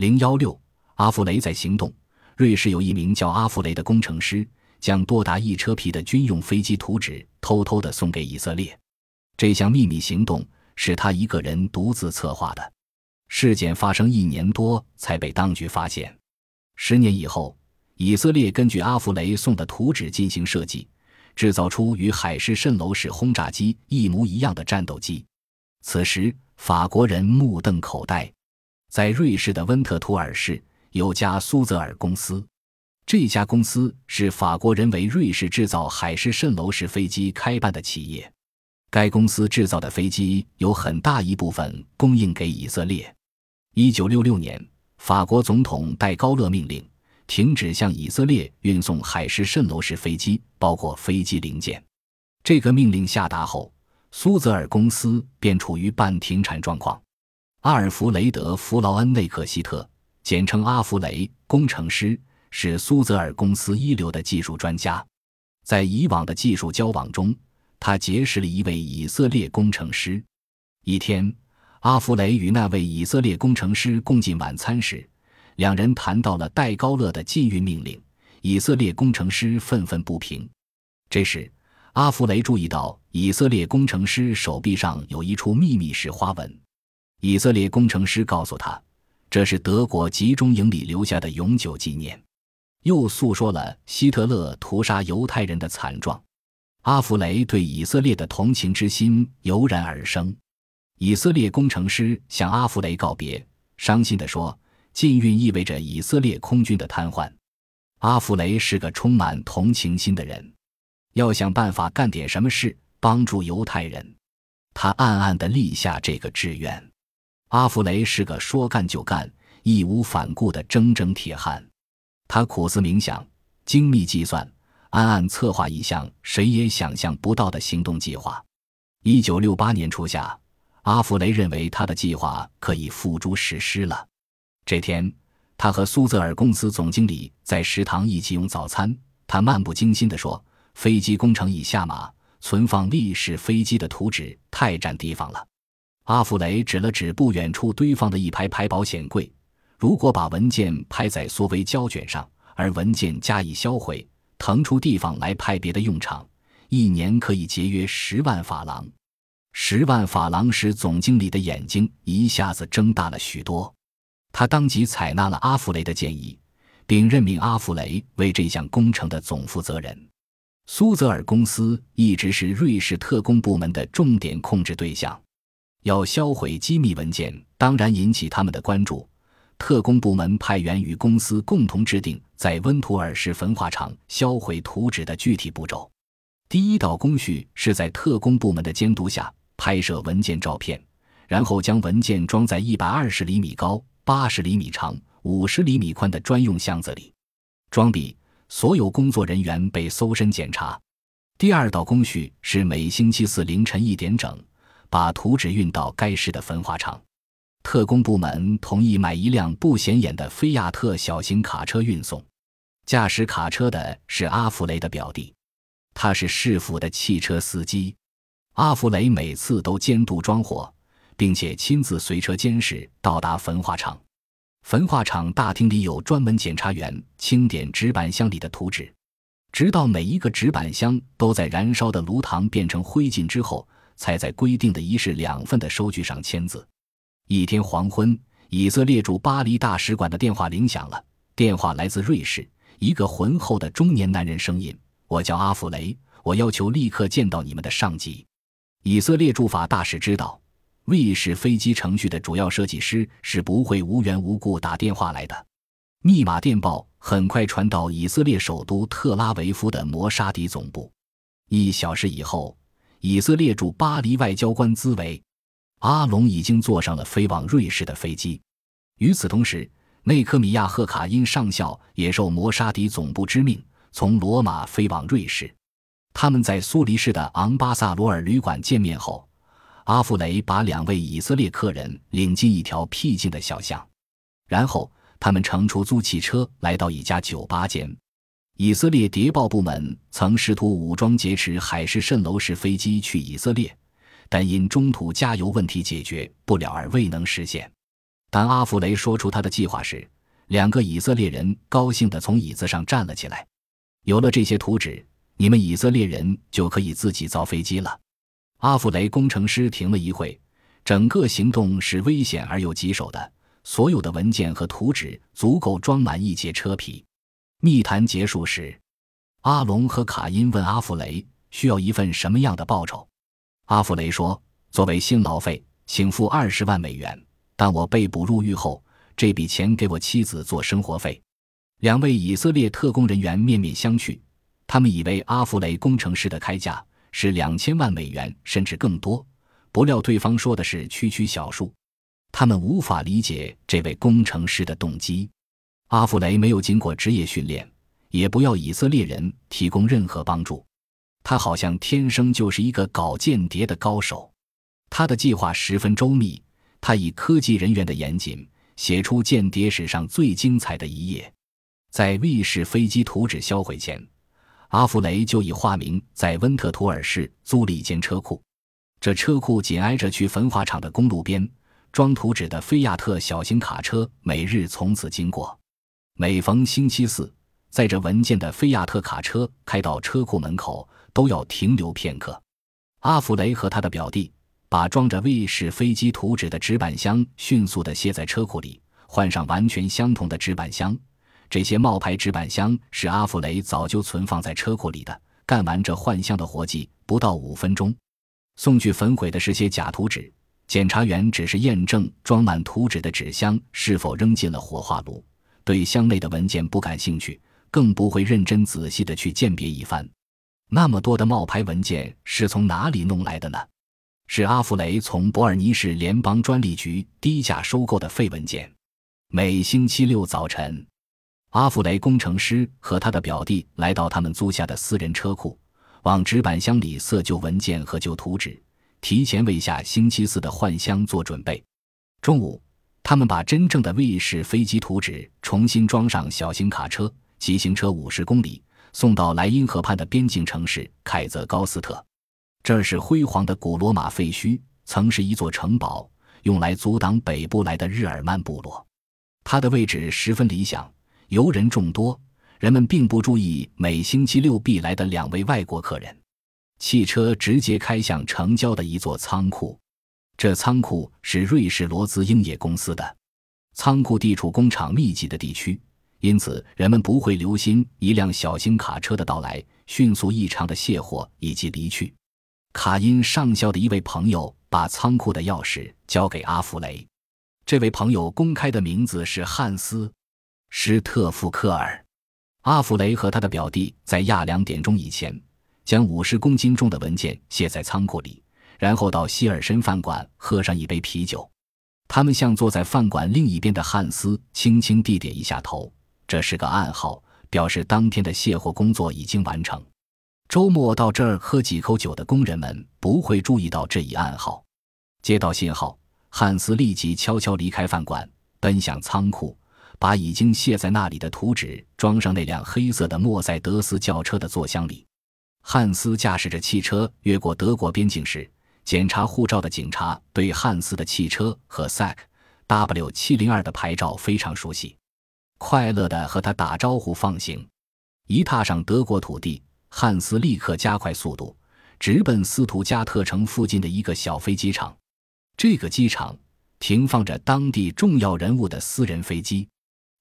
零幺六，阿弗雷在行动。瑞士有一名叫阿弗雷的工程师，将多达一车皮的军用飞机图纸偷偷的送给以色列。这项秘密行动是他一个人独自策划的。事件发生一年多才被当局发现。十年以后，以色列根据阿弗雷送的图纸进行设计，制造出与海市蜃楼式轰炸机一模一样的战斗机。此时，法国人目瞪口呆。在瑞士的温特图尔市。有家苏泽尔公司，这家公司是法国人为瑞士制造海市蜃楼式飞机开办的企业。该公司制造的飞机有很大一部分供应给以色列。一九六六年，法国总统戴高乐命令停止向以色列运送海市蜃楼式飞机，包括飞机零件。这个命令下达后，苏泽尔公司便处于半停产状况。阿尔弗雷德·弗劳恩内克希特。简称阿弗雷工程师是苏泽尔公司一流的技术专家，在以往的技术交往中，他结识了一位以色列工程师。一天，阿弗雷与那位以色列工程师共进晚餐时，两人谈到了戴高乐的禁运命令。以色列工程师愤愤不平。这时，阿弗雷注意到以色列工程师手臂上有一处秘密式花纹。以色列工程师告诉他。这是德国集中营里留下的永久纪念，又诉说了希特勒屠杀犹太人的惨状。阿弗雷对以色列的同情之心油然而生。以色列工程师向阿弗雷告别，伤心地说：“禁运意味着以色列空军的瘫痪。”阿弗雷是个充满同情心的人，要想办法干点什么事帮助犹太人。他暗暗地立下这个志愿。阿弗雷是个说干就干、义无反顾的铮铮铁汉，他苦思冥想、精密计算、暗暗策划一项谁也想象不到的行动计划。一九六八年初夏，阿弗雷认为他的计划可以付诸实施了。这天，他和苏泽尔公司总经理在食堂一起用早餐。他漫不经心地说：“飞机工程已下马，存放历史飞机的图纸太占地方了。”阿弗雷指了指不远处堆放的一排排保险柜，如果把文件拍在缩微胶卷上，而文件加以销毁，腾出地方来派别的用场，一年可以节约十万法郎。十万法郎使总经理的眼睛一下子睁大了许多，他当即采纳了阿弗雷的建议，并任命阿弗雷为这项工程的总负责人。苏泽尔公司一直是瑞士特工部门的重点控制对象。要销毁机密文件，当然引起他们的关注。特工部门派员与公司共同制定在温图尔市焚化厂销毁图纸的具体步骤。第一道工序是在特工部门的监督下拍摄文件照片，然后将文件装在一百二十厘米高、八十厘米长、五十厘米宽的专用箱子里。装笔，所有工作人员被搜身检查。第二道工序是每星期四凌晨一点整。把图纸运到该市的焚化厂，特工部门同意买一辆不显眼的菲亚特小型卡车运送。驾驶卡车的是阿弗雷的表弟，他是市府的汽车司机。阿弗雷每次都监督装货，并且亲自随车监视到达焚化厂。焚化厂大厅里有专门检查员清点纸板箱里的图纸，直到每一个纸板箱都在燃烧的炉膛变成灰烬之后。才在规定的一式两份的收据上签字。一天黄昏，以色列驻巴黎大使馆的电话铃响了。电话来自瑞士，一个浑厚的中年男人声音：“我叫阿弗雷，我要求立刻见到你们的上级。”以色列驻法大使知道，瑞士飞机程序的主要设计师是不会无缘无故打电话来的。密码电报很快传到以色列首都特拉维夫的摩沙迪总部。一小时以后。以色列驻巴黎外交官兹维阿隆已经坐上了飞往瑞士的飞机。与此同时，内科米亚赫卡因上校也受摩沙迪总部之命，从罗马飞往瑞士。他们在苏黎世的昂巴萨罗尔旅馆见面后，阿弗雷把两位以色列客人领进一条僻静的小巷，然后他们乘出租汽车来到一家酒吧间。以色列谍报部门曾试图武装劫持海市蜃楼式飞机去以色列，但因中途加油问题解决不了而未能实现。当阿弗雷说出他的计划时，两个以色列人高兴地从椅子上站了起来。有了这些图纸，你们以色列人就可以自己造飞机了。阿弗雷工程师停了一会，整个行动是危险而又棘手的。所有的文件和图纸足够装满一节车皮。密谈结束时，阿龙和卡因问阿弗雷需要一份什么样的报酬。阿弗雷说：“作为辛劳费，请付二十万美元。但我被捕入狱后，这笔钱给我妻子做生活费。”两位以色列特工人员面面相觑，他们以为阿弗雷工程师的开价是两千万美元甚至更多，不料对方说的是区区小数。他们无法理解这位工程师的动机。阿弗雷没有经过职业训练，也不要以色列人提供任何帮助。他好像天生就是一个搞间谍的高手。他的计划十分周密，他以科技人员的严谨写出间谍史上最精彩的一页。在卫士飞机图纸销毁前，阿弗雷就以化名在温特图尔市租了一间车库。这车库紧挨着去焚化厂的公路边。装图纸的菲亚特小型卡车每日从此经过。每逢星期四，载着文件的菲亚特卡车开到车库门口，都要停留片刻。阿弗雷和他的表弟把装着卫士飞机图纸的纸板箱迅速地卸在车库里，换上完全相同的纸板箱。这些冒牌纸板箱是阿弗雷早就存放在车库里的。干完这换箱的活计不到五分钟。送去焚毁的是些假图纸。检察员只是验证装满图纸的纸箱是否扔进了火化炉，对箱内的文件不感兴趣，更不会认真仔细的去鉴别一番。那么多的冒牌文件是从哪里弄来的呢？是阿弗雷从伯尔尼市联邦专利局低价收购的废文件。每星期六早晨，阿弗雷工程师和他的表弟来到他们租下的私人车库，往纸板箱里塞旧文件和旧图纸。提前为下星期四的换箱做准备。中午，他们把真正的卫士飞机图纸重新装上小型卡车，骑行车五十公里，送到莱茵河畔的边境城市凯泽高斯特。这是辉煌的古罗马废墟，曾是一座城堡，用来阻挡北部来的日耳曼部落。它的位置十分理想，游人众多，人们并不注意每星期六必来的两位外国客人。汽车直接开向城郊的一座仓库，这仓库是瑞士罗兹英业公司的。仓库地处工厂密集的地区，因此人们不会留心一辆小型卡车的到来，迅速异常的卸货以及离去。卡因上校的一位朋友把仓库的钥匙交给阿弗雷，这位朋友公开的名字是汉斯·施特夫克尔。阿弗雷和他的表弟在亚两点钟以前。将五十公斤重的文件卸在仓库里，然后到希尔森饭馆喝上一杯啤酒。他们向坐在饭馆另一边的汉斯轻轻地点一下头，这是个暗号，表示当天的卸货工作已经完成。周末到这儿喝几口酒的工人们不会注意到这一暗号。接到信号，汉斯立即悄悄离开饭馆，奔向仓库，把已经卸在那里的图纸装上那辆黑色的莫塞德斯轿车的座箱里。汉斯驾驶着汽车越过德国边境时，检查护照的警察对汉斯的汽车和 SAC W 七零二的牌照非常熟悉，快乐地和他打招呼放行。一踏上德国土地，汉斯立刻加快速度，直奔斯图加特城附近的一个小飞机场。这个机场停放着当地重要人物的私人飞机。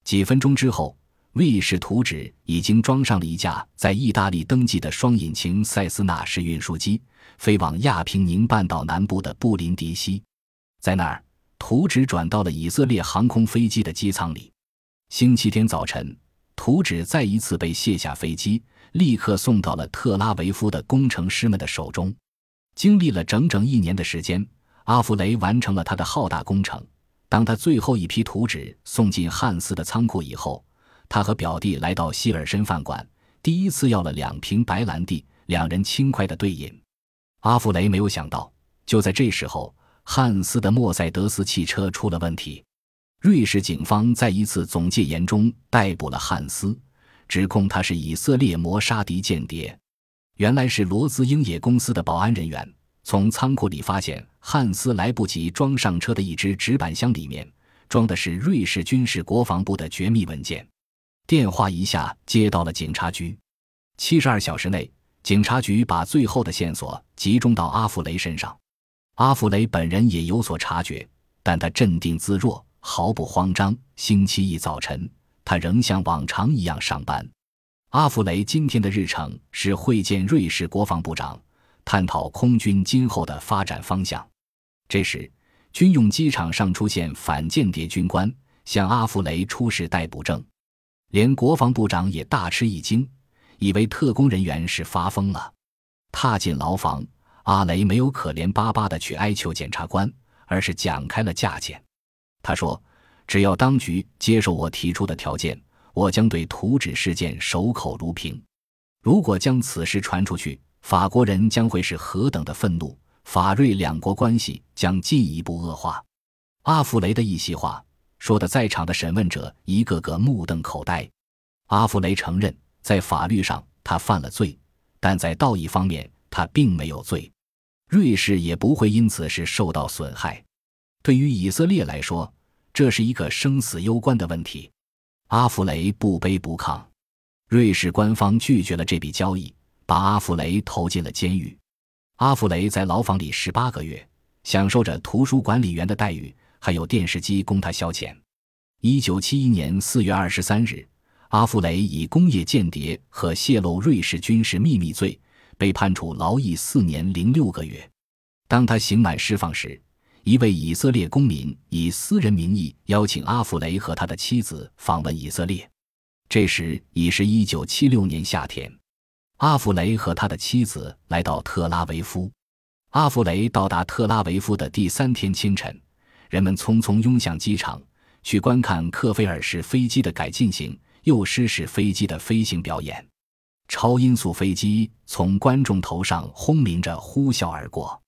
几分钟之后。卫士图纸已经装上了一架在意大利登记的双引擎塞斯纳式运输机，飞往亚平宁半岛南部的布林迪西。在那儿，图纸转到了以色列航空飞机的机舱里。星期天早晨，图纸再一次被卸下飞机，立刻送到了特拉维夫的工程师们的手中。经历了整整一年的时间，阿弗雷完成了他的浩大工程。当他最后一批图纸送进汉斯的仓库以后，他和表弟来到希尔森饭馆，第一次要了两瓶白兰地，两人轻快的对饮。阿弗雷没有想到，就在这时候，汉斯的莫塞德斯汽车出了问题。瑞士警方在一次总戒严中逮捕了汉斯，指控他是以色列摩沙迪间谍。原来是罗兹英野公司的保安人员从仓库里发现汉斯来不及装上车的一只纸板箱里面。装的是瑞士军事国防部的绝密文件。电话一下接到了警察局。七十二小时内，警察局把最后的线索集中到阿弗雷身上。阿弗雷本人也有所察觉，但他镇定自若，毫不慌张。星期一早晨，他仍像往常一样上班。阿弗雷今天的日程是会见瑞士国防部长，探讨空军今后的发展方向。这时，军用机场上出现反间谍军官，向阿弗雷出示逮捕证，连国防部长也大吃一惊，以为特工人员是发疯了。踏进牢房，阿雷没有可怜巴巴的去哀求检察官，而是讲开了价钱。他说：“只要当局接受我提出的条件。”我将对图纸事件守口如瓶。如果将此事传出去，法国人将会是何等的愤怒，法瑞两国关系将进一步恶化。阿弗雷的一席话说的，在场的审问者一个个目瞪口呆。阿弗雷承认，在法律上他犯了罪，但在道义方面他并没有罪。瑞士也不会因此事受到损害。对于以色列来说，这是一个生死攸关的问题。阿弗雷不卑不亢，瑞士官方拒绝了这笔交易，把阿弗雷投进了监狱。阿弗雷在牢房里十八个月，享受着图书管理员的待遇，还有电视机供他消遣。一九七一年四月二十三日，阿弗雷以工业间谍和泄露瑞士军事秘密罪被判处劳役四年零六个月。当他刑满释放时，一位以色列公民以私人名义邀请阿弗雷和他的妻子访问以色列。这时已是一九七六年夏天，阿弗雷和他的妻子来到特拉维夫。阿弗雷到达特拉维夫的第三天清晨，人们匆匆拥向机场，去观看克菲尔式飞机的改进型幼狮式飞机的飞行表演。超音速飞机从观众头上轰鸣着呼啸而过。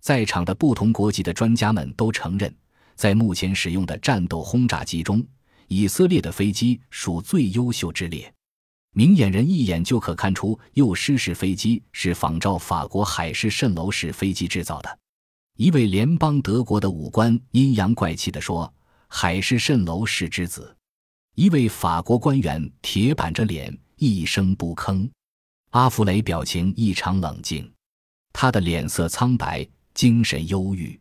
在场的不同国籍的专家们都承认，在目前使用的战斗轰炸机中，以色列的飞机属最优秀之列。明眼人一眼就可看出，幼狮式飞机是仿照法国海市蜃楼式飞机制造的。一位联邦德国的武官阴阳怪气地说：“海市蜃楼是之子。”一位法国官员铁板着脸，一声不吭。阿弗雷表情异常冷静，他的脸色苍白。精神忧郁，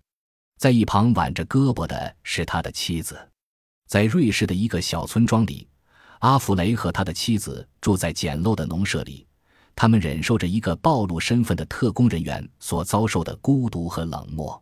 在一旁挽着胳膊的是他的妻子。在瑞士的一个小村庄里，阿弗雷和他的妻子住在简陋的农舍里，他们忍受着一个暴露身份的特工人员所遭受的孤独和冷漠。